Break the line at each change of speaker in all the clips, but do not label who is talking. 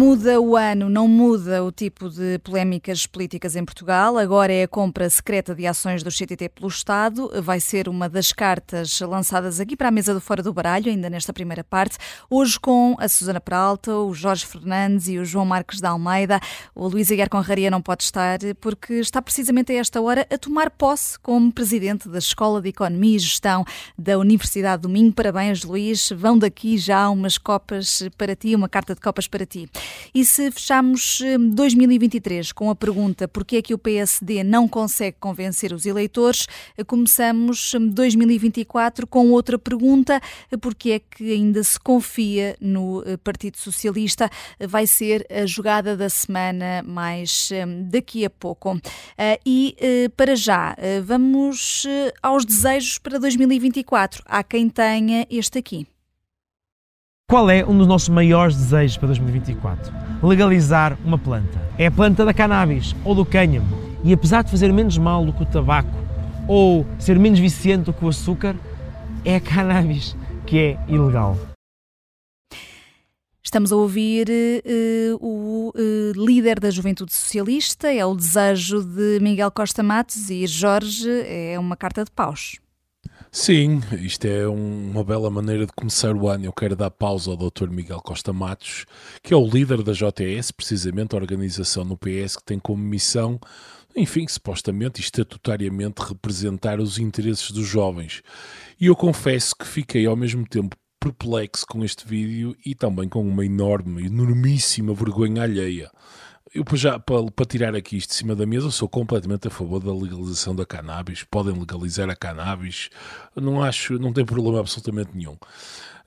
Muda o ano, não muda o tipo de polémicas políticas em Portugal. Agora é a compra secreta de ações do CTT pelo Estado. Vai ser uma das cartas lançadas aqui para a mesa do Fora do Baralho, ainda nesta primeira parte. Hoje com a Susana Peralta, o Jorge Fernandes e o João Marques da Almeida. O Luís Aguiar Conraria não pode estar porque está precisamente a esta hora a tomar posse como presidente da Escola de Economia e Gestão da Universidade do Minho. Parabéns, Luís. Vão daqui já umas copas para ti, uma carta de copas para ti. E se fechamos 2023 hum, com a pergunta por que é que o PSD não consegue convencer os eleitores, começamos 2024 hum, com outra pergunta, porque é que ainda se confia no eh, Partido Socialista? Vai ser a jogada da semana mais hum, daqui a pouco. Eh, e eh, para já, vamos aos desejos para 2024. Há quem tenha este aqui.
Qual é um dos nossos maiores desejos para 2024? Legalizar uma planta. É a planta da cannabis ou do cânhamo. E apesar de fazer menos mal do que o tabaco ou ser menos viciante do que o açúcar, é a cannabis que é ilegal.
Estamos a ouvir uh, o uh, líder da Juventude Socialista, é o desejo de Miguel Costa Matos e Jorge é uma carta de paus.
Sim, isto é um, uma bela maneira de começar o ano. Eu quero dar pausa ao Dr. Miguel Costa Matos, que é o líder da JTS, precisamente a organização no PS que tem como missão, enfim, supostamente e estatutariamente representar os interesses dos jovens. E eu confesso que fiquei ao mesmo tempo perplexo com este vídeo e também com uma enorme, enormíssima vergonha alheia eu já para, para, tirar aqui isto de cima da mesa, sou completamente a favor da legalização da cannabis. Podem legalizar a cannabis, não acho, não tem problema absolutamente nenhum.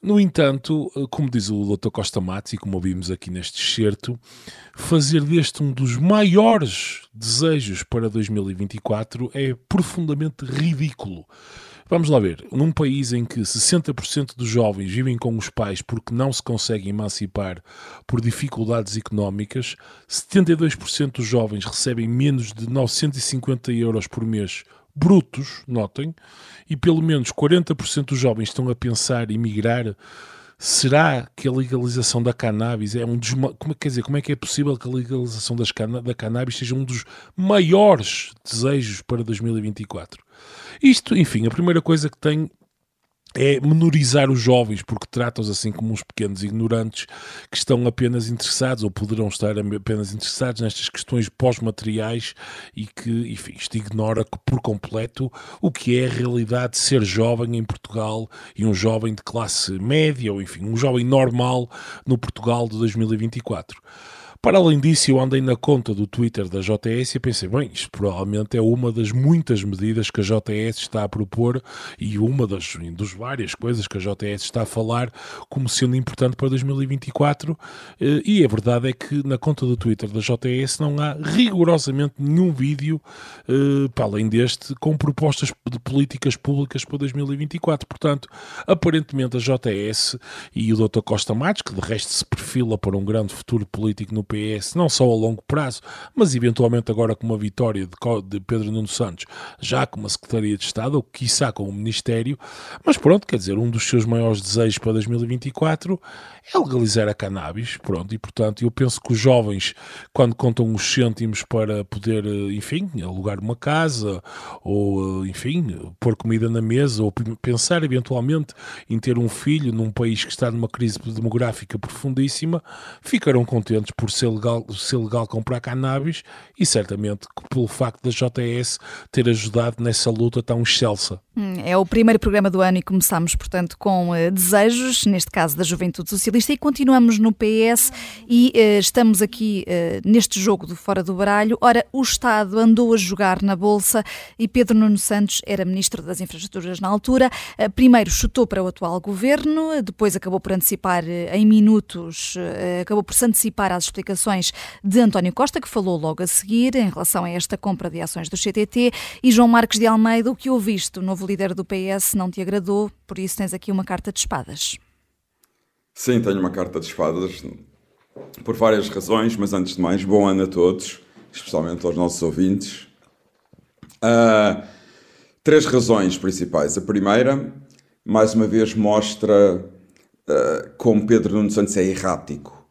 No entanto, como diz o Dr. Costa Matos, e como ouvimos aqui neste excerto, fazer deste um dos maiores desejos para 2024 é profundamente ridículo. Vamos lá ver. Num país em que 60% dos jovens vivem com os pais porque não se conseguem emancipar por dificuldades económicas, 72% dos jovens recebem menos de 950 euros por mês brutos, notem, e pelo menos 40% dos jovens estão a pensar em migrar Será que a legalização da cannabis é um dos. Como, quer dizer, como é que é possível que a legalização das da cannabis seja um dos maiores desejos para 2024? Isto, enfim, a primeira coisa que tem é menorizar os jovens, porque trata-os assim como uns pequenos ignorantes que estão apenas interessados ou poderão estar apenas interessados nestas questões pós-materiais e que, enfim, isto ignora por completo o que é a realidade de ser jovem em Portugal e um jovem de classe média ou, enfim, um jovem normal no Portugal de 2024. Para além disso, eu andei na conta do Twitter da JS e pensei, bem, isto provavelmente é uma das muitas medidas que a JS está a propor e uma das, das várias coisas que a JS está a falar como sendo importante para 2024. Eh, e a verdade é que na conta do Twitter da JS não há rigorosamente nenhum vídeo, eh, para além deste, com propostas de políticas públicas para 2024. Portanto, aparentemente a JS e o Dr. Costa Matos, que de resto se perfila para um grande futuro político no PS, não só a longo prazo, mas eventualmente agora com uma vitória de, Pedro Nuno Santos, já com uma Secretaria de Estado, ou quiçá com um Ministério, mas pronto, quer dizer, um dos seus maiores desejos para 2024 é legalizar a cannabis, pronto, e portanto eu penso que os jovens, quando contam os cêntimos para poder, enfim, alugar uma casa, ou, enfim, pôr comida na mesa, ou pensar eventualmente em ter um filho num país que está numa crise demográfica profundíssima, ficarão contentes por ser ser legal, ser legal comprar cannabis e certamente pelo facto da JS ter ajudado nessa luta tão excelsa.
Hum, é o primeiro programa do ano e começamos, portanto, com uh, desejos, neste caso da Juventude Socialista, e continuamos no PS e uh, estamos aqui uh, neste jogo do Fora do Baralho. Ora, o Estado andou a jogar na Bolsa e Pedro Nuno Santos era Ministro das Infraestruturas na altura. primeiro chutou para o atual governo, depois acabou por antecipar em minutos, acabou por se antecipar às explicações de António Costa, que falou logo a seguir em relação a esta compra de ações do CTT, e João Marques de Almeida, o que ouviste? O novo líder do PS não te agradou, por isso tens aqui uma carta de espadas.
Sim, tenho uma carta de espadas por várias razões, mas antes de mais, bom ano a todos, especialmente aos nossos ouvintes. Uh, três razões principais. A primeira, mais uma vez, mostra uh, como Pedro Nuno Santos é errático.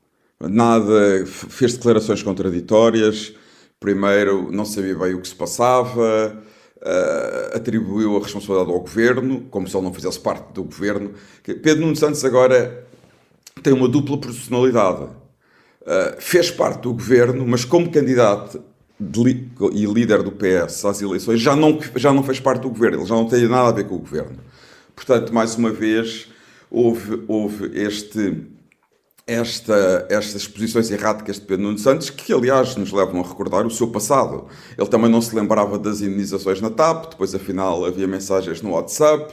Nada, fez declarações contraditórias. Primeiro, não sabia bem o que se passava, uh, atribuiu a responsabilidade ao governo, como se ele não fizesse parte do governo. Pedro Nuno Santos agora tem uma dupla personalidade. Uh, fez parte do governo, mas como candidato de, e líder do PS às eleições, já não, já não fez parte do governo, ele já não tem nada a ver com o governo. Portanto, mais uma vez, houve, houve este, esta, estas posições erráticas de Pedro Nuno Santos, que aliás nos levam a recordar o seu passado. Ele também não se lembrava das indenizações na TAP, depois afinal havia mensagens no WhatsApp,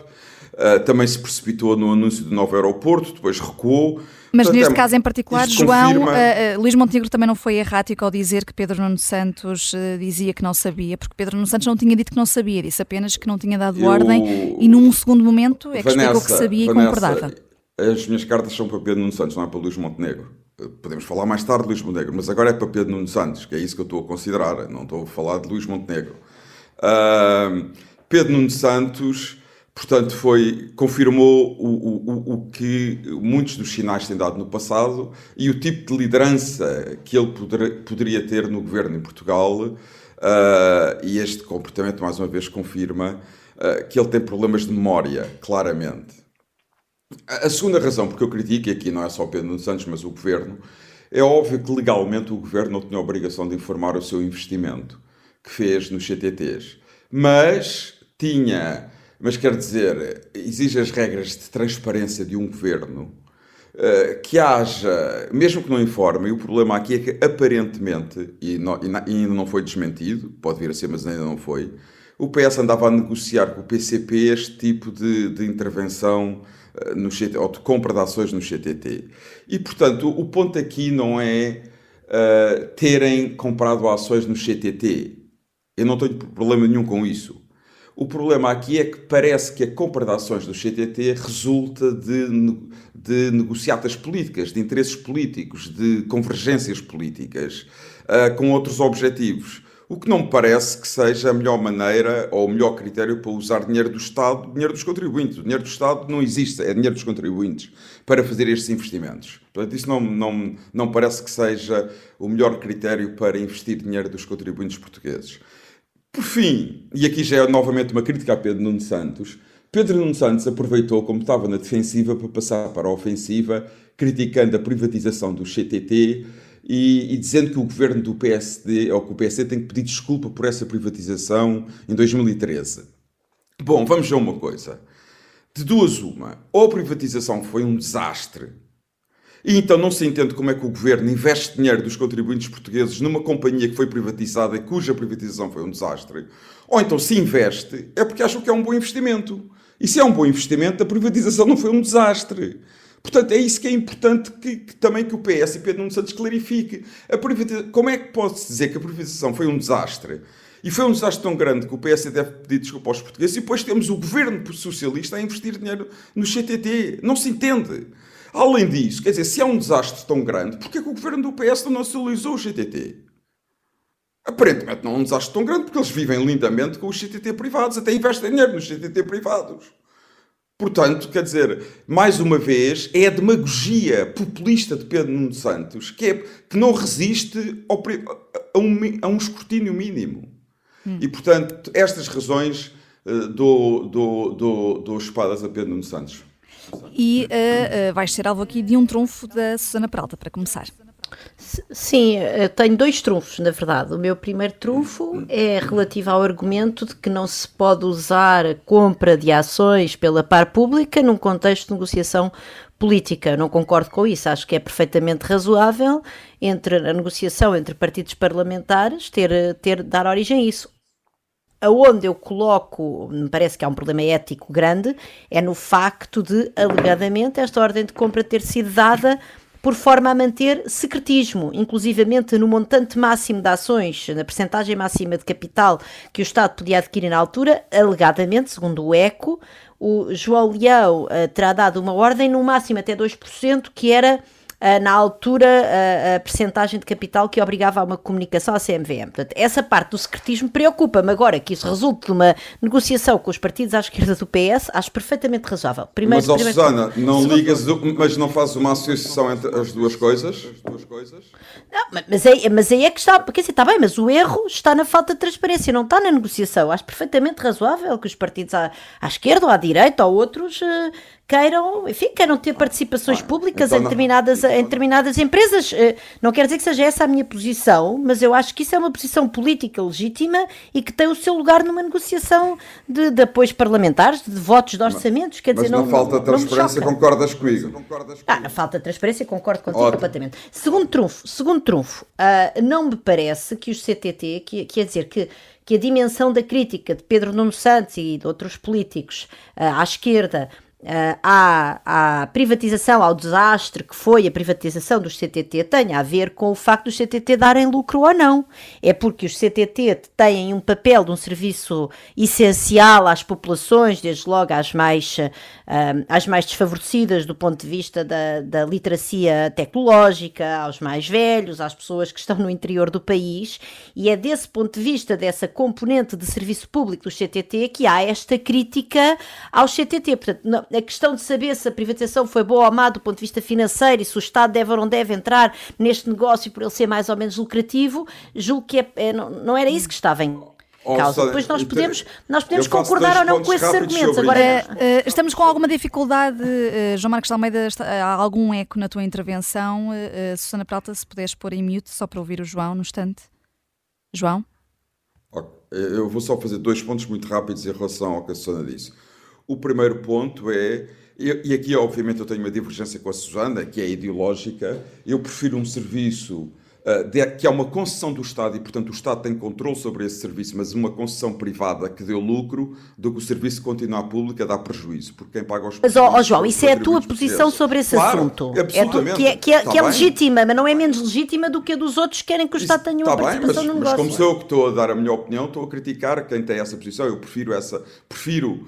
uh, também se precipitou no anúncio do novo aeroporto, depois recuou.
Mas Portanto, neste é, caso em particular, João, confirma... uh, uh, Luís Montenegro também não foi errático ao dizer que Pedro Nuno Santos dizia que não sabia, porque Pedro Nuno Santos não tinha dito que não sabia, disse apenas que não tinha dado Eu... ordem e num segundo momento é que Vanessa, explicou que sabia Vanessa, e concordava.
As minhas cartas são para Pedro Nuno Santos, não é para Luís Montenegro. Podemos falar mais tarde de Luís Montenegro, mas agora é para Pedro Nuno Santos, que é isso que eu estou a considerar, não estou a falar de Luís Montenegro. Pedro Nuno Santos Portanto, foi, confirmou o, o, o, que muitos dos sinais têm dado no passado e o tipo de liderança que ele poder, poderia ter no governo em Portugal. Uh, e este comportamento, mais uma vez, confirma uh, que ele tem problemas de memória, claramente. A segunda razão porque eu critico, e aqui não é só o Pedro Nuno Santos, mas o governo, é óbvio que legalmente o governo não tinha a obrigação de informar o seu investimento que fez nos CTTs, mas tinha mas quer dizer, exige as regras de transparência de um governo uh, que haja, mesmo que não informe, e o problema aqui é que aparentemente, e, não, e, ainda não foi desmentido, pode vir a ser, mas ainda não foi, o PS andava a negociar com o PCP este tipo de, de intervenção no CT, ou de compra de ações no CTT. E, portanto, o ponto aqui não é uh, terem comprado ações no CTT. Eu não tenho problema nenhum com isso. O problema aqui é que parece que a compra de ações do CTT resulta de, de negociatas políticas, de interesses políticos, de convergências políticas, uh, com outros objetivos. O que não me parece que seja a melhor maneira ou o melhor critério para usar dinheiro do Estado, dinheiro dos contribuintes. O dinheiro do Estado não existe, é dinheiro dos contribuintes para fazer estes investimentos. Portanto, isso não, não, não parece que seja o melhor critério para investir dinheiro dos contribuintes portugueses. Por fim, e aqui já é novamente uma crítica a Pedro Nuno Santos, Pedro Nuno Santos aproveitou, como estava na defensiva, para passar para a ofensiva, criticando a privatização do CTT e, e, dizendo que o governo do PSD, ou que o PSD tem que pedir desculpa por essa privatização em 2013. Bom, vamos ver uma coisa. De duas uma, ou a privatização foi um desastre e então não se entende como é que o governo investe dinheiro dos contribuintes portugueses numa companhia que foi privatizada e cuja privatização foi um desastre. Ou então se investe é porque acham que é um bom investimento. E se é um bom investimento, a privatização não foi um desastre. Portanto, é isso que é importante que, que também que o PS e Pedro Nuno Santos clarifique. A como é que pode-se dizer que a privatização foi um desastre? E foi um desastre tão grande que o PS deve pedir desculpa aos portugueses e depois temos o governo socialista a investir dinheiro no CTT. Não se entende. Além disso, quer dizer, se é um desastre tão grande, porquê é que o governo do PS não nacionalizou o GTT? Aparentemente não é um desastre tão grande, porque eles vivem lindamente com os GTT privados, até investem dinheiro nos GTT privados. Portanto, quer dizer, mais uma vez, é a demagogia populista de Pedro Nuno Santos que, é, que não resiste ao, a, um, a, um, escrutínio mínimo. Hum. E, portanto, estas razões uh, dou, espadas a Pedro Nuno Santos.
E uh, uh, vais ser alvo aqui de um trunfo da Susana Peralta, para começar.
Sim, eu tenho dois trunfos, na verdade. O meu primeiro trunfo é relativo ao argumento de que não se pode usar a compra de ações pela par pública num contexto de negociação política. Eu não concordo com isso. Acho que é perfeitamente razoável entre a negociação entre partidos parlamentares ter, ter dar origem a isso aonde eu coloco, me parece que há um problema ético grande, é no facto de, alegadamente, esta ordem de compra ter sido dada por forma a manter secretismo, inclusivamente no montante máximo de ações, na percentagem máxima de capital que o Estado podia adquirir na altura, alegadamente, segundo o ECO, o João Leão uh, terá dado uma ordem no máximo até 2%, que era na altura, uh, a percentagem de capital que obrigava a uma comunicação à CMVM. Portanto, essa parte do secretismo preocupa-me. Agora que isso resulte de uma negociação com os partidos à esquerda do PS, acho perfeitamente razoável.
Primeiro, mas, primeiro, Susana, não ligas, mas não fazes uma associação entre as duas coisas? As duas coisas?
Não, mas, aí, mas aí é que está, quer dizer, está bem, mas o erro está na falta de transparência, não está na negociação. Acho perfeitamente razoável que os partidos à, à esquerda ou à direita ou outros uh, queiram, enfim, queiram ter participações públicas então, em, determinadas, em determinadas empresas. Uh, não quer dizer que seja essa a minha posição, mas eu acho que isso é uma posição política legítima e que tem o seu lugar numa negociação de, de apoios parlamentares, de votos de orçamentos. Quer
mas
dizer,
não, na falta de transparência concordas comigo? Concordas comigo?
Ah, na falta de transparência concordo contigo Ótimo. completamente. Segundo trunfo, segundo trunfo, uh, não me parece que os CTT, que, quer dizer que que a dimensão da crítica de Pedro Nuno Santos e de outros políticos uh, à esquerda uh, à, à, privatização, ao desastre que foi a privatização dos CTT tenha a ver com o facto dos CTT darem lucro ou não. É porque os CTT têm um papel de um serviço essencial às populações, desde logo às mais, uh, às mais desfavorecidas do ponto de vista da, da literacia tecnológica, aos mais velhos, às pessoas que estão no interior do país, e é desse ponto de vista, dessa componente de serviço público dos CTT, que há esta crítica aos CTT. Portanto, a questão de saber se a privatização foi boa ou má do ponto de vista financeiro e se o Estado deve ou não deve entrar neste negócio por ele ser mais ou menos lucrativo, julgo que é, é, não, não era isso que estava em causa. Depois nós podemos, nós podemos concordar ou não com esses argumentos. Agora,
uh, estamos com alguma dificuldade, uh, João Marcos de Almeida, está, há algum eco na tua intervenção. Uh, Susana Prata, se puderes pôr em mute só para ouvir o João no instante. João?
Eu vou só fazer dois pontos muito rápidos em relação ao que a Susana disse. O primeiro ponto é, e aqui obviamente eu tenho uma divergência com a Susana, que é ideológica, eu prefiro um serviço que é uma concessão do Estado e, portanto, o Estado tem controle sobre esse serviço, mas uma concessão privada que deu lucro, do que o serviço continuar público a dar prejuízo, porque quem paga os
Mas, ó oh, João, isso é a tua posição sobre esse claro, assunto.
Absolutamente.
É que é, que é, que é legítima, mas não é menos legítima do que a dos outros que querem que o Estado tenha uma participação bem, mas, no negócio.
Mas como sou eu que estou a dar a minha opinião, estou a criticar quem tem essa posição. Eu prefiro essa, prefiro,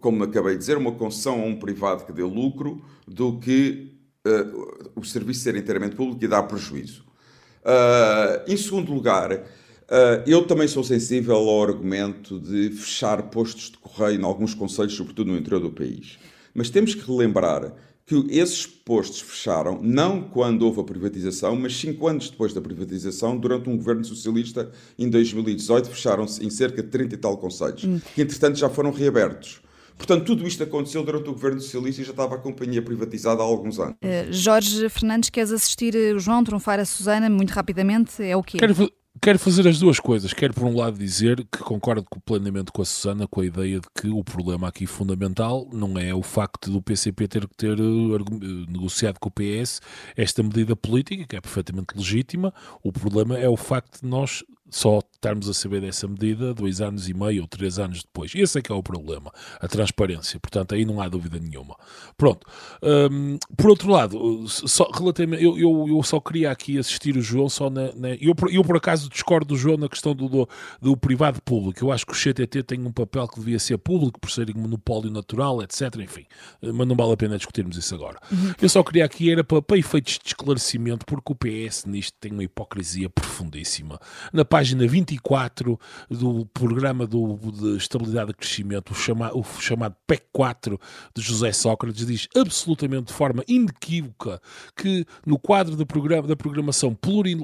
como acabei de dizer, uma concessão a um privado que dê lucro do que uh, o serviço ser inteiramente público e dar prejuízo. Uh, em segundo lugar, uh, eu também sou sensível ao argumento de fechar postos de correio em alguns conselhos, sobretudo no interior do país. Mas temos que relembrar que esses postos fecharam não quando houve a privatização, mas cinco anos depois da privatização, durante um governo socialista, em 2018, fecharam-se em cerca de 30 e tal conselhos, hum. que entretanto já foram reabertos. Portanto, tudo isto aconteceu durante o governo socialista e já estava a companhia privatizada há alguns anos.
Uh, Jorge Fernandes, queres assistir o João trunfar a Susana muito rapidamente? É o quê?
Quero, quero fazer as duas coisas. Quero, por um lado, dizer que concordo plenamente com a Susana com a ideia de que o problema aqui fundamental não é o facto do PCP ter que ter uh, negociado com o PS esta medida política, que é perfeitamente legítima. O problema é o facto de nós só estarmos a saber dessa medida dois anos e meio ou três anos depois. Esse é que é o problema, a transparência. Portanto, aí não há dúvida nenhuma. Pronto. Um, por outro lado, só, relativamente, eu, eu, eu, só queria aqui assistir o João só na. na eu, eu, por acaso, discordo do João na questão do, do, do, privado público. Eu acho que o CTT tem um papel que devia ser público por ser um monopólio natural, etc. Enfim, mas não vale a pena discutirmos isso agora. Eu só queria aqui, era para, para efeitos de esclarecimento, porque o PS nisto tem uma hipocrisia profundíssima. Na página página 24 do programa do, de estabilidade e crescimento, o, chama, o chamado PEC 4 de José Sócrates, diz absolutamente de forma inequívoca que no quadro do programa, da programação pluri,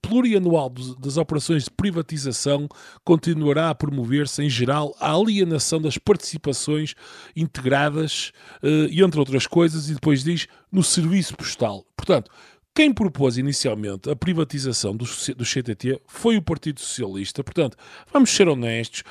plurianual das operações de privatização continuará a promover-se, em geral, a alienação das participações integradas, uh, e entre outras coisas, e depois diz no serviço postal. Portanto, quem propôs inicialmente a privatização do, do CTT foi o Partido Socialista. Portanto, vamos ser honestos.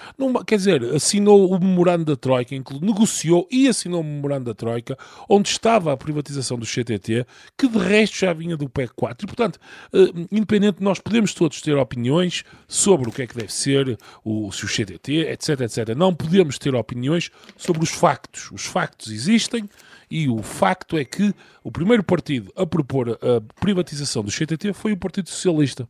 Quer dizer, assinou o memorando da Troika, negociou e assinou o memorando da Troika, onde estava a privatização do CTT, que de resto já vinha do PEC 4. E, portanto, uh, independente, nós podemos todos ter opiniões sobre o que é que deve ser o, se o CTT, etc, etc. Não podemos ter opiniões sobre os factos. Os factos existem e o facto é que o primeiro partido a propor a privatização do CTT foi o Partido Socialista.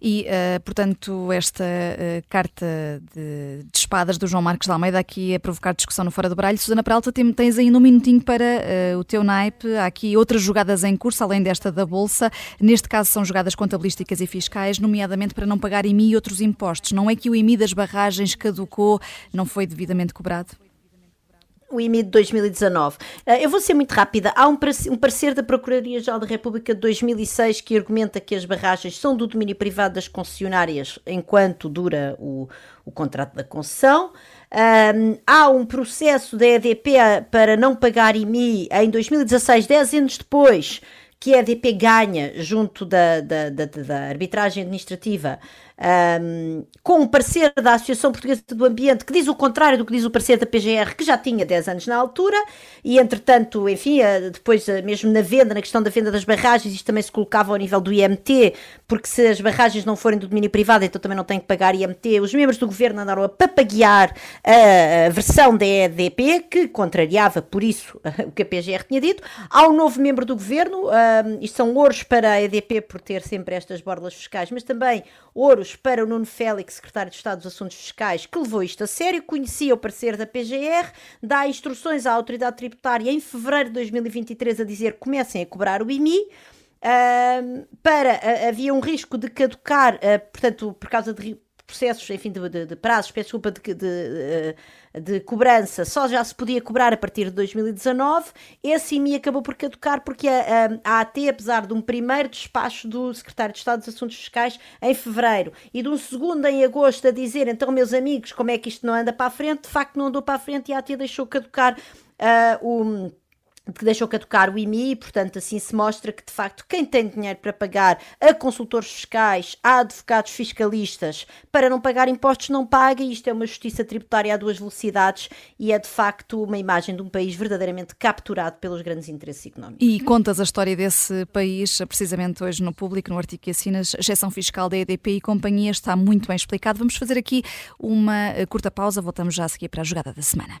E, uh, portanto, esta uh, carta de, de, espadas do João Marcos de Almeida aqui a provocar discussão no Fora do Baralho. Susana Peralta, tens ainda um minutinho para uh, o teu naipe. Há aqui outras jogadas em curso, além desta da Bolsa. Neste caso são jogadas contabilísticas e fiscais, nomeadamente para não pagar IMI e outros impostos. Não é que o IMI das barragens caducou, não foi devidamente cobrado?
O IMI de 2019. Eh, eu vou ser muito rápida. Há um parecer da Procuradoria-Geral da República de 2006 que argumenta que as barragens são do domínio privado das concessionárias enquanto dura o, o contrato da concessão. Um, há um processo da EDP para não pagar IMI em 2016, 10 anos depois que a EDP ganha junto da, da, da, da arbitragem administrativa um, com um parecer da Associação Portuguesa do Ambiente que diz o contrário do que diz o parecer da PGR, que já tinha 10 anos na altura, e entretanto, enfim, eh, depois eh, mesmo na venda, na questão da venda das barragens, isto também se colocava ao nível do IMT, porque se as barragens não forem do domínio privado, então também não tem que pagar IMT. Os membros do governo andaram a papaguear a versão da EDP, que contrariava por isso o que a PGR tinha dito. Há um novo membro do governo, um, isto são ouros para a EDP por ter sempre estas borlas fiscais, mas também ouros para o Nuno Félix, secretário de Estado dos Assuntos Fiscais, que levou isto a sério, conhecia o parecer da PGR, dá instruções à autoridade tributária em fevereiro de 2023 a dizer que comecem a cobrar o IMI. Uh, para uh, havia um risco de caducar, uh, portanto, por causa de processos, enfim, de, de, de prazos, peço desculpa, de, de, eh, de, cobrança, só já se podia cobrar a partir de 2019. Esse IMI acabou por caducar porque a, a, AT, apesar de um primeiro despacho do Secretário de Estado dos Assuntos Fiscais em fevereiro e de um segundo em agosto a dizer, então, meus amigos, como é que isto não anda para a frente, de facto não andou para a frente e a AT deixou caducar uh, o que deixou caducar o IMI e, portanto, assim se mostra que, de facto, quem tem dinheiro para pagar a consultores fiscais, a advogados fiscalistas, para não pagar impostos, não paga, e isto é uma justiça tributária a duas velocidades e é, de facto, uma imagem de um país verdadeiramente capturado pelos grandes interesses económicos.
E contas a história desse país, precisamente hoje no público, no artigo que assinas, exceção fiscal da EDP e companhia, está muito bem explicado. Vamos fazer aqui uma curta pausa, voltamos já a seguir para a jogada da semana.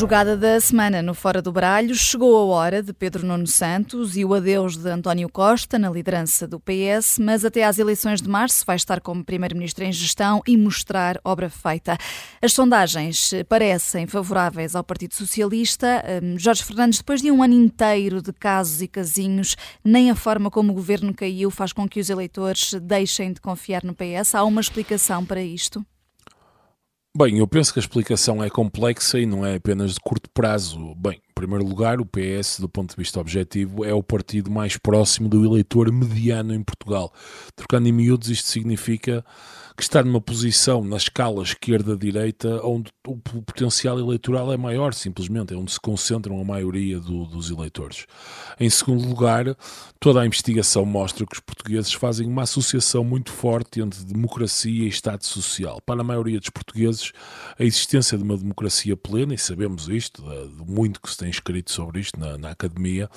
Jogada da semana no Fora do Baralho, chegou a hora de Pedro Nuno Santos e o adeus de António Costa na liderança do PS, mas até às eleições de março vai estar como Primeiro-Ministro em gestão e mostrar obra feita. As sondagens parecem favoráveis ao Partido Socialista. Hum, Jorge Fernandes, depois de um ano inteiro de casos e casinhos, nem a forma como o governo caiu faz com que os eleitores deixem de confiar no PS. Há uma explicação para isto?
Bem, eu penso que a explicação é complexa e não é apenas de curto prazo. Bem, em primeiro lugar, o PS, do ponto de vista objetivo, é o partido mais próximo do eleitor mediano em Portugal. Trocando em miúdos, isto significa que está numa posição na escala esquerda-direita onde o potencial eleitoral é maior, simplesmente, é onde se concentram a maioria do, dos eleitores. Em segundo lugar, toda a investigação mostra que os portugueses fazem uma associação muito forte entre democracia e Estado Social. Para a maioria dos portugueses, a existência de uma democracia plena, e sabemos isto, de muito que se tem escrito sobre isto na, na academia,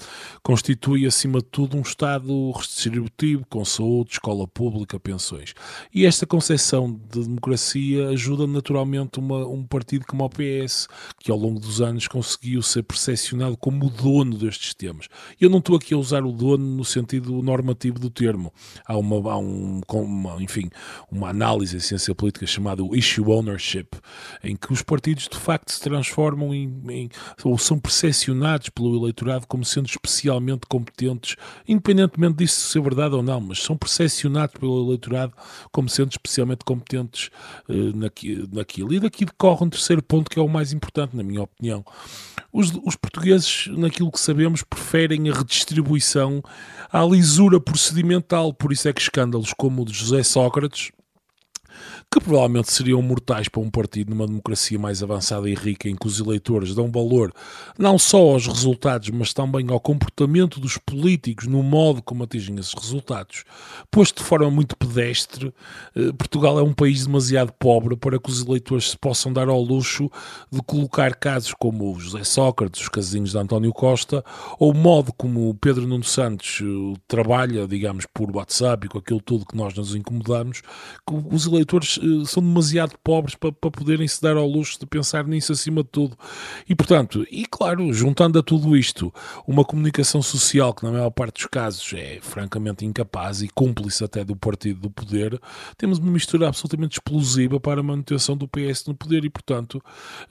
constitui, acima de tudo, um Estado redistributivo, com saúde, escola pública, pensões. E esta consegue percepção de democracia ajuda naturalmente uma, um partido como o PS, que ao longo dos anos conseguiu ser percepcionado como o dono destes temas. Eu não estou aqui a usar o dono no sentido normativo do termo. Há uma, há um, uma, enfim, uma análise em ciência política chamada issue ownership, em que os partidos de facto se transformam em, em ou são percepcionados pelo eleitorado como sendo especialmente competentes, independentemente disso ser verdade ou não, mas são percepcionados pelo eleitorado como sendo especialmente competentes uh, naqui, naquilo. E daqui decorre um terceiro ponto que é o mais importante, na minha opinião. Os, os portugueses, naquilo que sabemos, preferem a redistribuição à lisura procedimental, por isso é que escândalos como o de José Sócrates que provavelmente seriam mortais para um partido numa democracia mais avançada e rica, em que os eleitores dão valor não só aos resultados, mas também ao comportamento dos políticos no modo como atingem esses resultados. Posto de forma muito pedestre, eh, Portugal é um país demasiado pobre para que os eleitores se possam dar ao luxo de colocar casos como o José Sócrates, os casinhos de António Costa, ou o modo como o Pedro Nuno Santos eh, trabalha, digamos, por WhatsApp e com aquilo tudo que nós nos incomodamos, que os eleitores eh, são demasiado pobres para, para poderem se dar ao luxo de pensar nisso acima de tudo. E, portanto, e claro, juntando a tudo isto, uma comunicação social que, na maior parte dos casos, é francamente incapaz e cúmplice até do partido do poder, temos uma mistura absolutamente explosiva para a manutenção do PS no poder e, portanto,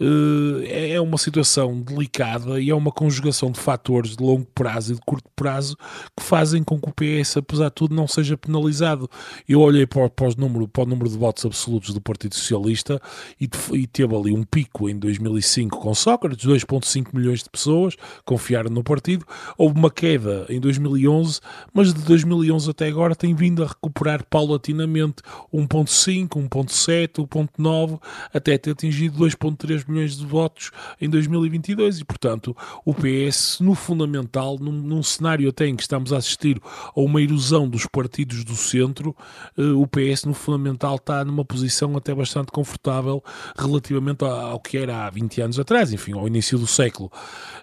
eh, é, uma situação delicada e é uma conjugação de fatores de longo prazo e de curto prazo que fazem com que o PS, apesar de tudo, não seja penalizado. Eu olhei para, para, número, para o número de votos absolutos do Partido Socialista e, e teve ali um pico em 2005 com Sócrates, 2,5 milhões de pessoas confiaram no partido. Houve uma queda em 2011, mas de 2011 até agora tem vindo a recuperar paulatinamente 1,5, 1,7, 1,9, até ter atingido 2,3 milhões de votos em 2022 e, portanto, o PS, no fundamental, num, num cenário até em que estamos a assistir a uma erosão dos partidos do centro, eh, o PS, no fundamental, está numa posição até bastante confortável relativamente ao que era há 20 anos atrás, enfim, ao início do século.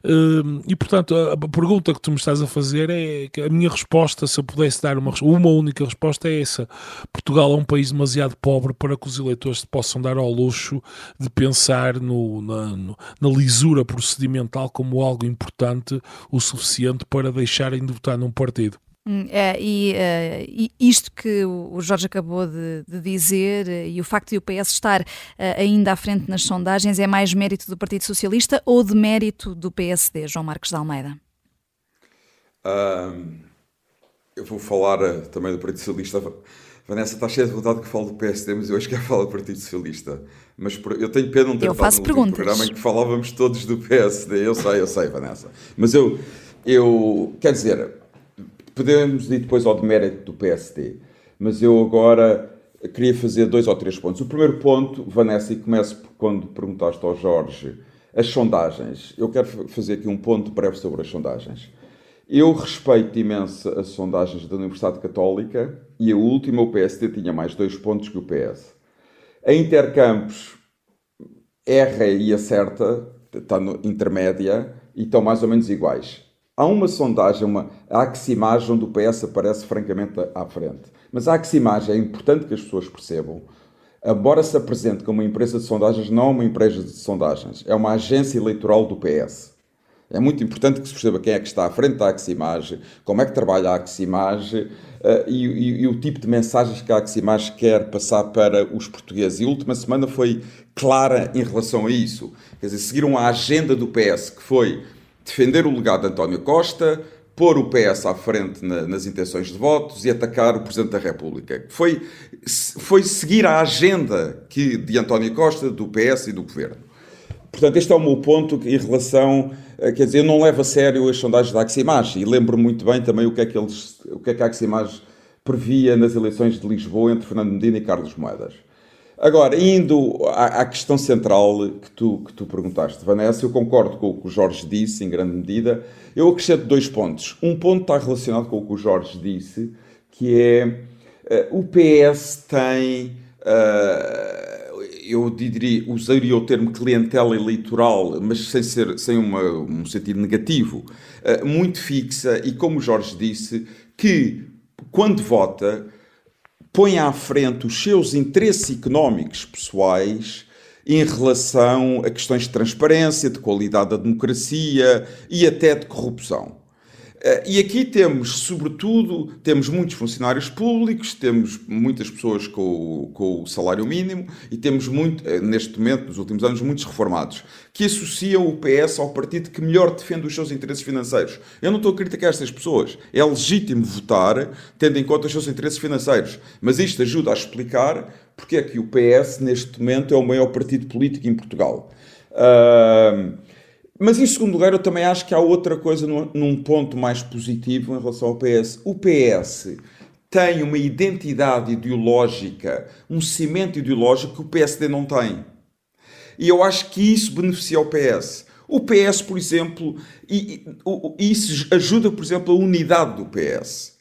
Hum, e, portanto, a pergunta que tu me estás a fazer é que a minha resposta, se eu pudesse dar uma, uma única resposta, é essa. Portugal é um país demasiado pobre para que os eleitores possam dar ao luxo de pensar no, na, na lisura procedimental como algo importante o suficiente para deixarem de votar num partido.
Hum, é, e, uh, e, isto que o Jorge acabou de, de dizer uh, e o facto de o PS estar uh, ainda à frente nas sondagens é mais mérito do Partido Socialista ou de mérito do PSD, João Marcos de Almeida?
eu vou falar também do Partido Socialista. Vanessa está cheia de vontade que fale do PSD, mas eu acho que é falar do Partido Socialista. Mas eu tenho pena não ter
eu faço
no programa em que falávamos todos do PSD. Eu sei, eu sei, Vanessa. Mas eu, eu quer dizer, podemos ir depois ao demérito do PSD, mas eu agora queria fazer dois ou três pontos. O primeiro ponto, Vanessa, e começo quando perguntaste ao Jorge as sondagens. Eu quero fazer aqui um ponto breve sobre as sondagens. Eu respeito imenso as sondagens da Universidade Católica e a última, o PSD, tinha mais dois pontos que o PS. A Intercampos erra e acerta, está no intermédia e estão mais ou menos iguais. Há uma sondagem, uma Aximage, onde o PS aparece francamente à frente. Mas a Aximage é importante que as pessoas percebam, embora se apresente como uma empresa de sondagens, não é uma empresa de sondagens, é uma agência eleitoral do PS. É muito importante que se perceba quem é que está à frente da Aximage, como é que trabalha a Aximage uh, e, e, e, o tipo de mensagens que a Aximage quer passar para os portugueses. E a última semana foi clara em relação a isso. Quer dizer, seguiram a agenda do PS, que foi defender o legado de António Costa, pôr o PS à frente na, nas intenções de votos e atacar o Presidente da República. Foi, foi seguir a agenda que, de António Costa, do PS e do Governo. Portanto, este é o meu ponto em relação. Quer dizer, eu não levo a sério as sondagens da Aximage e lembro muito bem também o que é que, eles, o que, é que a Aximage previa nas eleições de Lisboa entre Fernando Medina e Carlos Moedas. Agora, indo à, à, questão central que tu, que tu perguntaste, Vanessa, eu concordo com o que o Jorge disse, em grande medida. Eu acrescento dois pontos. Um ponto está relacionado com o que o Jorge disse, que é uh, o PS tem, uh, eu diria, usaria o termo clientela eleitoral, mas sem, ser, sem uma, um sentido negativo, uh, muito fixa e, como o Jorge disse, que quando vota põe à frente os seus interesses económicos pessoais em relação a questões de transparência, de qualidade da democracia e até de corrupção. Eh, e aqui temos, sobretudo, temos muitos funcionários públicos, temos muitas pessoas com, com o salário mínimo e temos, muito, eh, neste momento, nos últimos anos, muitos reformados, que associam o PS ao partido que melhor defende os seus interesses financeiros. Eu não estou a criticar estas pessoas. É legítimo votar tendo em conta os seus interesses financeiros. Mas isto ajuda a explicar porque é que o PS, neste momento, é o maior partido político em Portugal. Uh, mas em segundo lugar, eu também acho que há outra coisa num ponto mais positivo em relação ao PS. O PS tem uma identidade ideológica, um cimento ideológico que o PSD não tem. E eu acho que isso beneficia o PS. O PS, por exemplo, e, e, isso ajuda, por exemplo, a unidade do PS.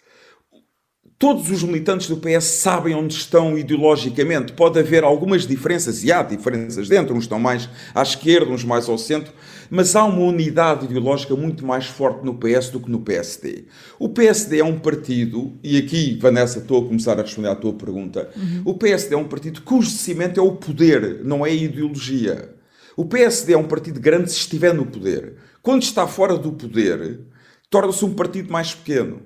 Todos os militantes do PS sabem onde estão ideologicamente. Pode haver algumas diferenças, e há diferenças dentro, uns estão mais à esquerda, uns mais ao centro, mas há uma unidade ideológica muito mais forte no PS do que no PSD. O PSD é um partido, e aqui, Vanessa, estou a começar a responder à tua pergunta. Uhum. O PSD é um partido cujo cimento é o poder, não é a ideologia. O PSD é um partido grande se estiver no poder. Quando está fora do poder, torna-se um partido mais pequeno.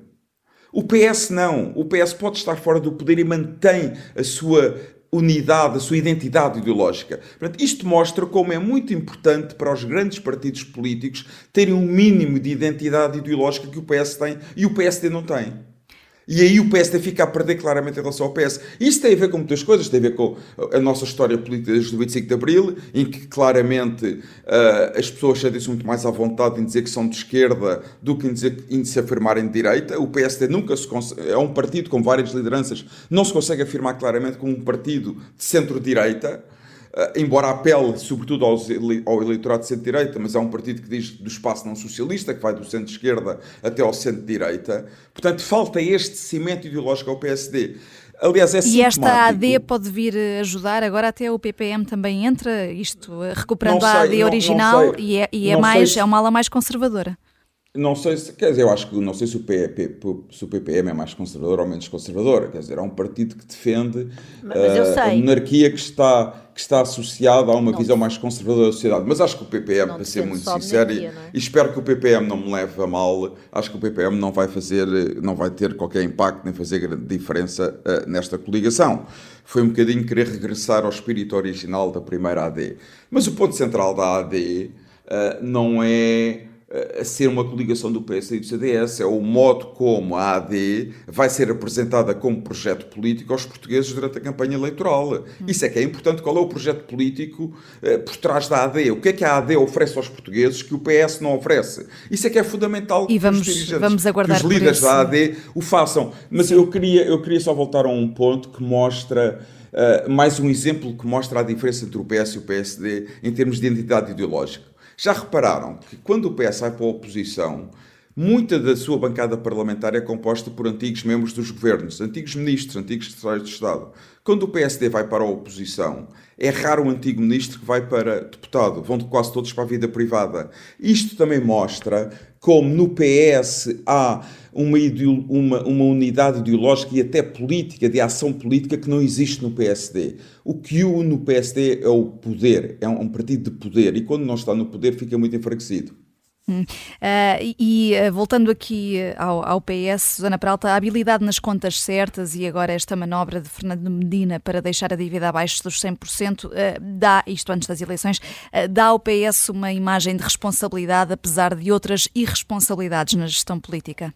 O PS não. O PS pode estar fora do poder e mantém a sua unidade, a sua identidade ideológica. Portanto, isto mostra como é muito importante para os grandes partidos políticos terem um mínimo de identidade ideológica que o PS tem e o PSD não tem. E aí o PSD fica a perder claramente em relação ao PS. Isso tem a ver com muitas coisas, tem a ver com a nossa história política desde o 25 de Abril, em que claramente uh, as pessoas sentem-se muito mais à vontade em dizer que são de esquerda do que em, dizer, em se afirmarem de direita. O PSD nunca se é um partido com várias lideranças, não se consegue afirmar claramente como um partido de centro-direita. Uh, embora apele sobretudo aos, ao eleitorado de centro-direita, mas é um partido que diz do espaço não socialista, que vai do centro-esquerda até ao centro-direita. Portanto, falta este cimento ideológico ao PSD.
Aliás, é E esta AD pode vir ajudar, agora até o PPM também entra, isto recuperando sei, a AD original não, não e, é, e é, mais, se... é uma ala mais conservadora.
Não sei se, quer dizer, eu acho que não sei se o, PP, se o PPM é mais conservador ou menos conservador, quer dizer, é um partido que defende mas, uh, a monarquia que está, que está associada a uma não, visão mais conservadora da sociedade. Mas acho que o PPM, para ser muito sincero, e, é? espero que o PPM não me leve a mal, acho que o PPM não vai fazer, não vai ter qualquer impacto nem fazer grande diferença uh, nesta coligação. Foi um bocadinho querer regressar ao espírito original da primeira AD. Mas o ponto central da AD uh, eh, não é a ser uma coligação do PS e do CDS, é o modo como a AD vai ser apresentada como projeto político aos portugueses durante a campanha eleitoral. Isso é que é importante. Qual é o projeto político eh, por trás da AD? O que é que a AD oferece aos portugueses que o PS não oferece? Isso é que é fundamental
e vamos, que os vamos aguardar
que os líderes da AD o façam. Mas eu queria, eu queria só voltar a um ponto que mostra uh, mais um exemplo que mostra a diferença entre o PS e o PSD em termos de identidade ideológica. Já repararam que quando o PS vai para a oposição, muita da sua bancada parlamentar é composta por antigos membros dos governos, antigos ministros, antigos secretários de Estado. Quando o PSD vai para a oposição, é raro um antigo ministro que vai para deputado, vão quase todos para a vida privada. Isto também mostra como no PS há uma, uma, uma, unidade ideológica e até política, de ação política, que não existe no PSD. O que une no PSD é o poder, é um partido de poder, e quando não está no poder fica muito enfraquecido.
Uh, e uh, voltando aqui ao, ao, PS, Susana Peralta, a habilidade nas contas certas e agora esta manobra de Fernando Medina para deixar a dívida abaixo dos 100%, uh, dá, isto antes das eleições, dá ao PS uma imagem de responsabilidade, apesar de outras irresponsabilidades na gestão política?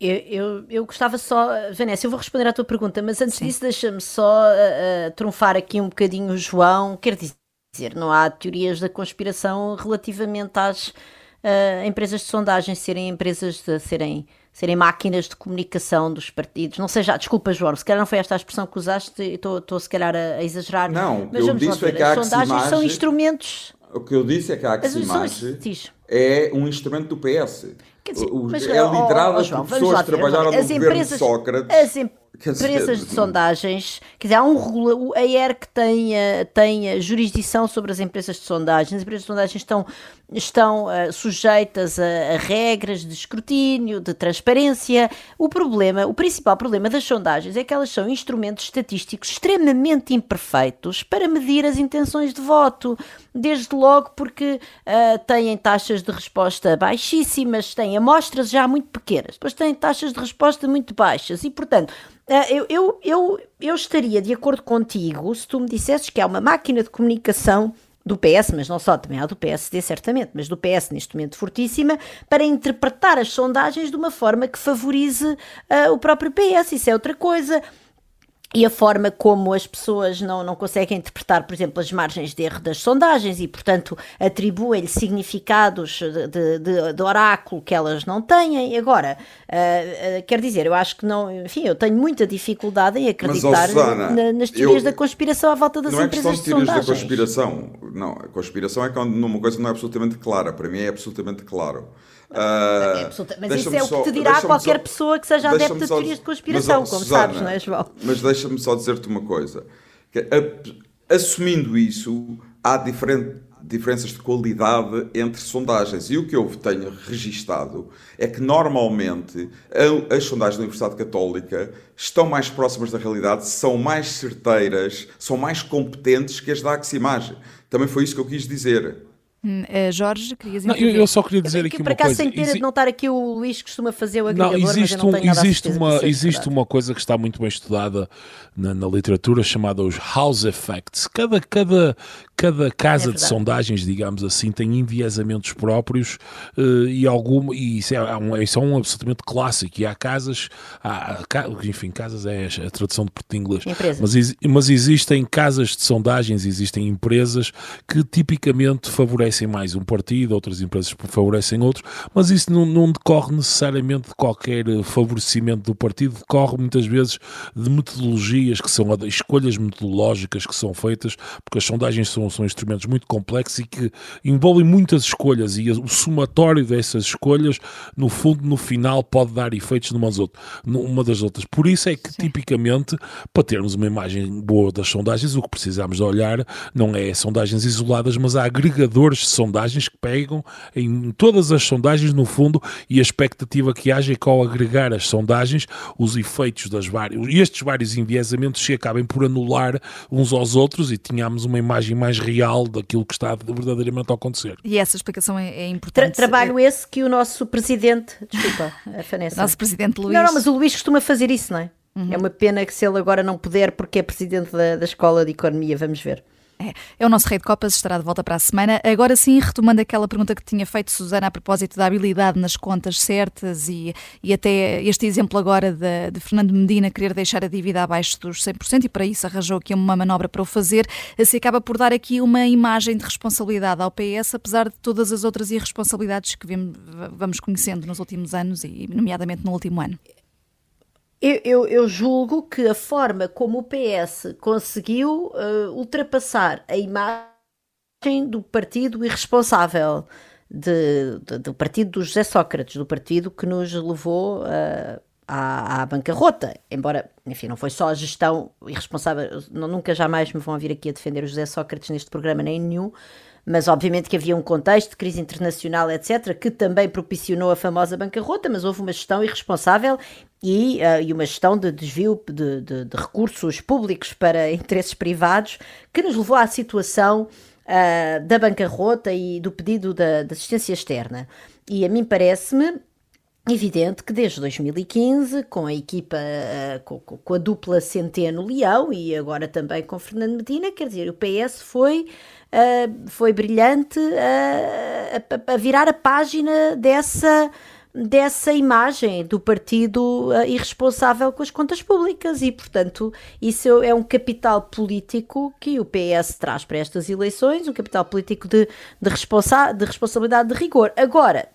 Eu, eu, eu, gostava só, Vanessa, eu vou responder à tua pergunta, mas antes Sim. disso deixa-me só uh, trunfar aqui um bocadinho o João. Quer dizer, não há teorias da conspiração relativamente às uh, empresas de sondagem serem empresas de serem, serem máquinas de comunicação dos partidos. Não seja, desculpa, João, se calhar não foi esta a expressão que usaste, estou se calhar a, a, exagerar.
Não, mas eu disse é que
as sondagens imagem, são instrumentos.
O que eu disse é que a Aximage é um instrumento do PS.
Dizer, mas, é liderada
oh, oh, por pessoas que trabalharam no governo de Sócrates.
As, empresas de sondagens, quer dizer, há um regula, a ERC tem, tem jurisdição sobre as empresas de sondagens, as empresas de sondagens estão, estão uh, sujeitas a, a, regras de escrutínio, de transparência. O problema, o principal problema das sondagens é que elas são instrumentos estatísticos extremamente imperfeitos para medir as intenções de voto, desde logo porque uh, têm taxas de resposta baixíssimas, têm amostras já muito pequenas, depois têm taxas de resposta muito baixas e, portanto, Uh, eu, eu, eu, eu estaria de acordo contigo se tu me dissesses que há uma máquina de comunicação do PS, mas não só, também há do PSD, certamente, mas do PS neste momento fortíssima, para interpretar as sondagens de uma forma que favorize uh, o próprio PS. Isso é outra coisa e a forma como as pessoas não, não conseguem interpretar, por exemplo, as margens de erro das sondagens e, portanto, atribuem-lhe significados de, de, de, oráculo que elas não têm. Agora, uh, uh, quer dizer, eu acho que não, enfim, eu tenho muita dificuldade em acreditar Mas, Susana, na, nas teorias eu, da conspiração à volta das
não é
empresas
de, teorias
sondagens.
da conspiração. Não, a conspiração é quando uma coisa não é absolutamente clara. Para mim é absolutamente claro.
Uh, é mas isso é o que te dirá qualquer só, pessoa que seja adepta de teorias de conspiração, mas, como Susana, sabes, não é, João?
Mas deixa-me só dizer-te uma coisa. Assumindo isso, há diferente, diferenças de qualidade entre sondagens. E o que eu tenho registado é que, normalmente, a, as sondagens da Universidade Católica estão mais próximas da realidade, são mais certeiras, são mais competentes que as da Aximage. Também foi isso que eu quis dizer.
Uh, Jorge, querias
não, eu, eu, só queria dizer aqui, aqui uma coisa.
sem pena Exi... de não estar aqui o Luís que costuma fazer o agregador,
não, existe
mas eu não
um, existe uma existe uma coisa que está muito bem estudada na, na, literatura chamada os house effects. Cada cada cada casa é de sondagens, digamos assim, tem enviesamentos próprios uh, e algum e isso é, um, isso é um absolutamente clássico. E há casas, há, enfim, casas é a tradução de português inglês, mas, mas existem casas de sondagens, existem empresas que tipicamente favorecem mais um partido, outras empresas favorecem outros, mas isso não, não decorre necessariamente de qualquer eh, favorecimento do partido, decorre muitas vezes de metodologias que são escolhas metodológicas que são feitas, porque as sondagens são, são instrumentos muito complexos e que envolvem muitas escolhas e o somatório dessas escolhas, no fundo, no final, pode dar efeitos numa das outras. Numa das outras. Por isso é que, Sim. tipicamente, para termos uma imagem boa das sondagens, o que precisamos de olhar não é sondagens isoladas, mas há agregadores sondagens que pegam em todas as sondagens, no fundo, e a expectativa que haja é que ao agregar as sondagens, os efeitos das várias, estes vários enviesamentos se acabem por anular uns aos outros e tenhamos uma imagem mais real daquilo que está verdadeiramente a acontecer.
E essa explicação é, é importante.
Tra trabalho esse que o nosso presidente, desculpa, a Vanessa.
Nosso presidente Luís.
Não, não, mas o Luís costuma fazer isso, não é? Uhum. É uma pena que se ele agora não puder, porque é presidente da, da Escola de Economia, vamos ver.
É, é, o nosso Rei de Copas, estará de volta para a semana. Agora sim, retomando aquela pergunta que tinha feito Susana a propósito da habilidade nas contas certas e, e até este exemplo agora de, de, Fernando Medina querer deixar a dívida abaixo dos 100% e para isso arranjou aqui uma manobra para o fazer, se acaba por dar aqui uma imagem de responsabilidade ao PS, apesar de todas as outras irresponsabilidades que vamos conhecendo nos últimos anos e nomeadamente no último ano.
Eu, eu, eu, julgo que a forma como o PS conseguiu uh, ultrapassar a imagem do partido irresponsável, de, de, do partido do José Sócrates, do partido que nos levou uh, à, à, bancarrota, embora, enfim, não foi só a gestão irresponsável, não, nunca jamais me vão vir aqui a defender o José Sócrates neste programa, nem nenhum, mas obviamente que havia um contexto de crise internacional, etc., que também propiciou a famosa bancarrota, mas houve uma gestão irresponsável e, uh, e uma gestão de desvio de, de, de, recursos públicos para interesses privados que nos levou à situação uh, da bancarrota e do pedido da, da assistência externa. E a mim parece-me evidente que desde 2015, com a equipa, uh, com, a dupla Centeno-Leão e agora também com Fernando Medina, quer dizer, o PS foi uh, foi brilhante uh, a, a, virar a página dessa dessa imagem do partido uh, irresponsável com as contas públicas e, portanto, isso é um capital político que o PS traz para estas eleições, um capital político de, de, responsa de responsabilidade de rigor. Agora,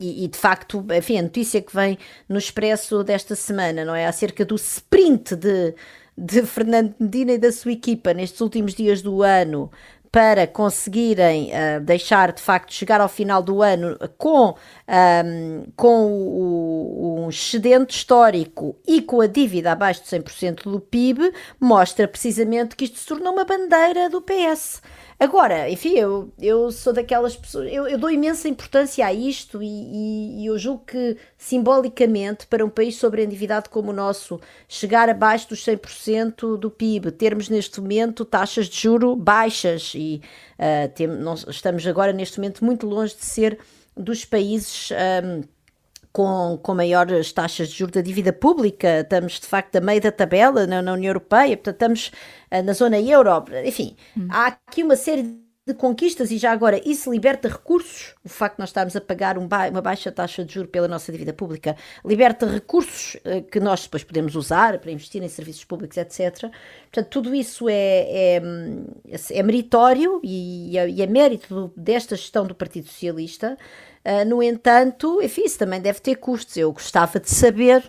e, e, de facto, enfim, a notícia que vem no Expresso desta semana, não é? Acerca do sprint de, de Fernando Medina e da sua equipa nestes últimos dias do ano para conseguirem uh, deixar de facto chegar ao final do ano com, um, com o, o, excedente histórico e com a dívida abaixo de 100% do PIB, mostra precisamente que isto se tornou uma bandeira do PS. Agora, enfim, eu, eu sou daquelas pessoas, eu, eu dou imensa importância a isto e, e, e, eu julgo que simbolicamente para um país sobreendividado como o nosso, chegar abaixo dos 100% do PIB, termos neste momento taxas de juro baixas e uh, tem, nós estamos agora neste momento muito longe de ser dos países. Um, com, com maiores taxas de juros da dívida pública, estamos de facto a meio da tabela na, na União Europeia, portanto estamos uh, na zona euro, enfim, hum. há aqui uma série de conquistas e já agora isso liberta recursos, o facto de nós estarmos a pagar um ba uma baixa taxa de juros pela nossa dívida pública, liberta recursos uh, que nós depois podemos usar para investir em serviços públicos, etc. Portanto, tudo isso é, é, é meritório e é, é mérito do, desta gestão do Partido Socialista. Uh, no entanto, enfim, isso também deve ter custos. Eu gostava de saber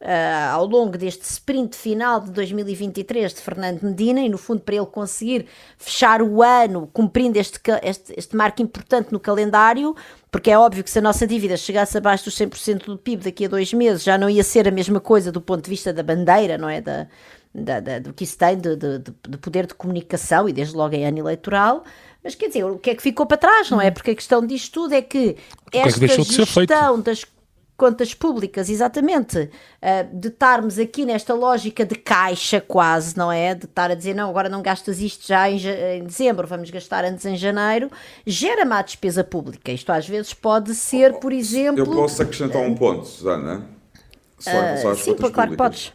Uh, ao longo deste sprint final de 2023 de Fernando Medina e, no fundo, para ele conseguir fechar o ano cumprindo este, este, este marco importante no calendário, porque é óbvio que se a nossa dívida chegasse abaixo dos 100% do PIB daqui a dois meses, já não ia ser a mesma coisa do ponto de vista da bandeira, não é? Da, da, da do que isso tem de, de, de, poder de comunicação e desde logo em ano eleitoral. Mas quer dizer, o que é que ficou para trás, não é? Porque a questão disto tudo é que esta é que gestão das contas públicas, exatamente, uh, de estarmos aqui nesta lógica de caixa quase, não é? De estar a dizer, não, agora não gastas isto já em, em dezembro, vamos gastar antes em janeiro, gera má despesa pública. Isto às vezes pode ser, por exemplo...
Eu posso acrescentar um ponto, Susana?
Só, uh, só sim, claro que podes.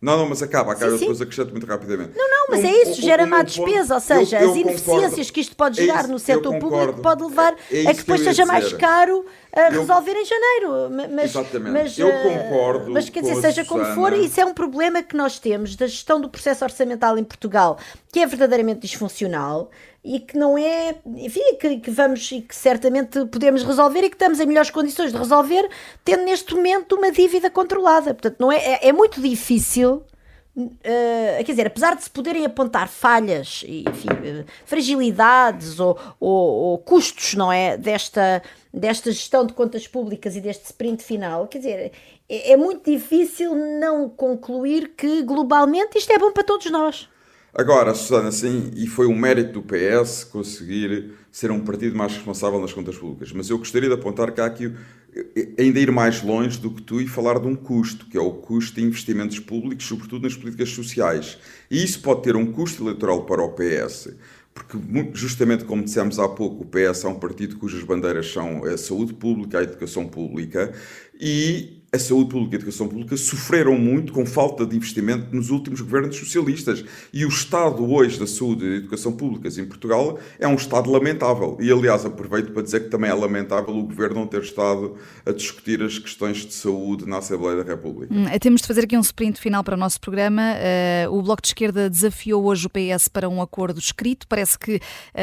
Não, não, mas acaba, acaba, sim, depois acrescento muito rapidamente.
Não, não, mas um, é isso, gera um, má despesa, ou seja, eu, eu as ineficiências concordo. que isto pode é gerar é no setor público pode levar é, é a que depois seja mais caro a resolver em janeiro. Mas,
Exatamente, mas, eu concordo.
Mas quer dizer, seja como for, isso é um problema que nós temos da gestão do processo orçamental em Portugal, que é verdadeiramente disfuncional e que não é, enfim, que, que, vamos e que certamente podemos resolver e que estamos em melhores condições de resolver, tendo neste momento uma dívida controlada. Portanto, não é, é, é muito difícil. Uh, quer dizer, apesar de se poderem apontar falhas, enfim, uh, fragilidades ou, ou, ou, custos, não é, desta, desta gestão de contas públicas e deste sprint final, quer dizer, é, é muito difícil não concluir que globalmente isto é bom para todos nós.
Agora, Susana, sim, e foi um mérito do PS conseguir ser um partido mais responsável nas contas públicas. Mas eu gostaria de apontar que há aqui ainda ir mais longe do que tu e falar de um custo, que é o custo de investimentos públicos, sobretudo nas políticas sociais. E isso pode ter um custo eleitoral para o PS, porque justamente como dissemos há pouco, o PS é um partido cujas bandeiras são a saúde pública, a educação pública, e a saúde pública e a educação pública sofreram muito com falta de investimento nos últimos governos socialistas. E o estado hoje da saúde e da educação públicas em Portugal é um estado lamentável. E, aliás, aproveito para dizer que também é lamentável o governo não ter estado a discutir as questões de saúde na Assembleia da República.
Hum, temos de fazer aqui um sprint final para o nosso programa. Uh, o Bloco de Esquerda desafiou hoje o PS para um acordo escrito. Parece que uh,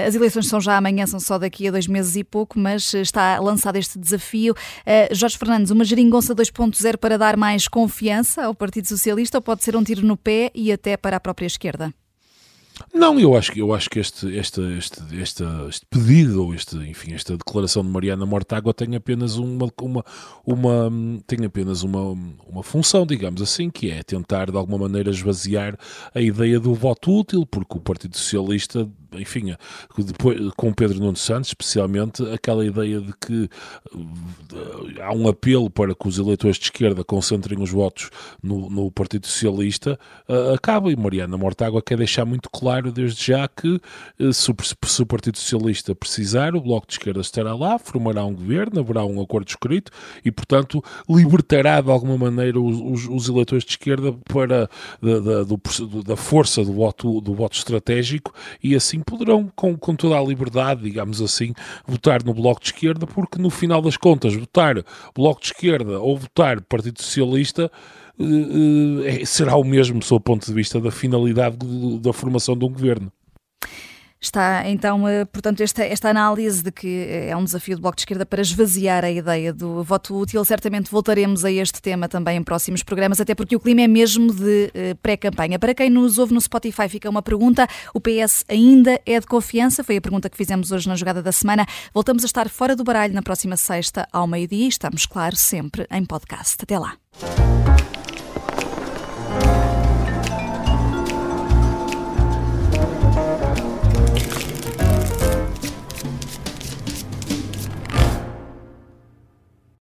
as eleições são já amanhã, são só daqui a dois meses e pouco, mas está lançado este desafio. Uh, Jorge Fernandes, uma geringonça 2.0 2.0 para dar mais confiança ao Partido Socialista ou pode ser um tiro no pé e até para a própria esquerda?
Não, eu acho que eu acho que este, este, este, este, este pedido ou este, enfim, esta declaração de Mariana Mortágua tem apenas uma, uma, uma tem apenas uma, uma função, digamos assim, que é tentar de alguma maneira esvaziar a ideia do voto útil, porque o Partido Socialista enfim, depois, com Pedro Nuno Santos, especialmente, aquela ideia de que uh, há um apelo para que os eleitores de esquerda concentrem os votos no, no Partido Socialista, uh, acaba. E Mariana Mortágua quer deixar muito claro desde já que uh, se, o Partido Socialista precisar, o Bloco de Esquerda estará lá, formará um governo, haverá um acordo escrito e, portanto, libertará de alguma maneira os, os, eleitores de esquerda para da, da, do, da força do voto, do voto estratégico e assim poderão, com, com toda a liberdade, digamos assim, votar no Bloco de Esquerda, porque no final das contas, votar Bloco de Esquerda ou votar Partido Socialista será o mesmo, sob o ponto de vista da finalidade da formação de um governo.
Está então, eh, portanto, esta, esta análise de que eh, é um desafio do Bloco de Esquerda para esvaziar a ideia do voto útil. Certamente voltaremos a este tema também em próximos programas, até porque o clima é mesmo de eh, pré-campanha. Para quem nos ouve no Spotify, fica uma pergunta: o PS ainda é de confiança? Foi a pergunta que fizemos hoje na jogada da semana. Voltamos a estar fora do baralho na próxima sexta, ao meio-dia, estamos, claro, sempre em podcast. Até lá.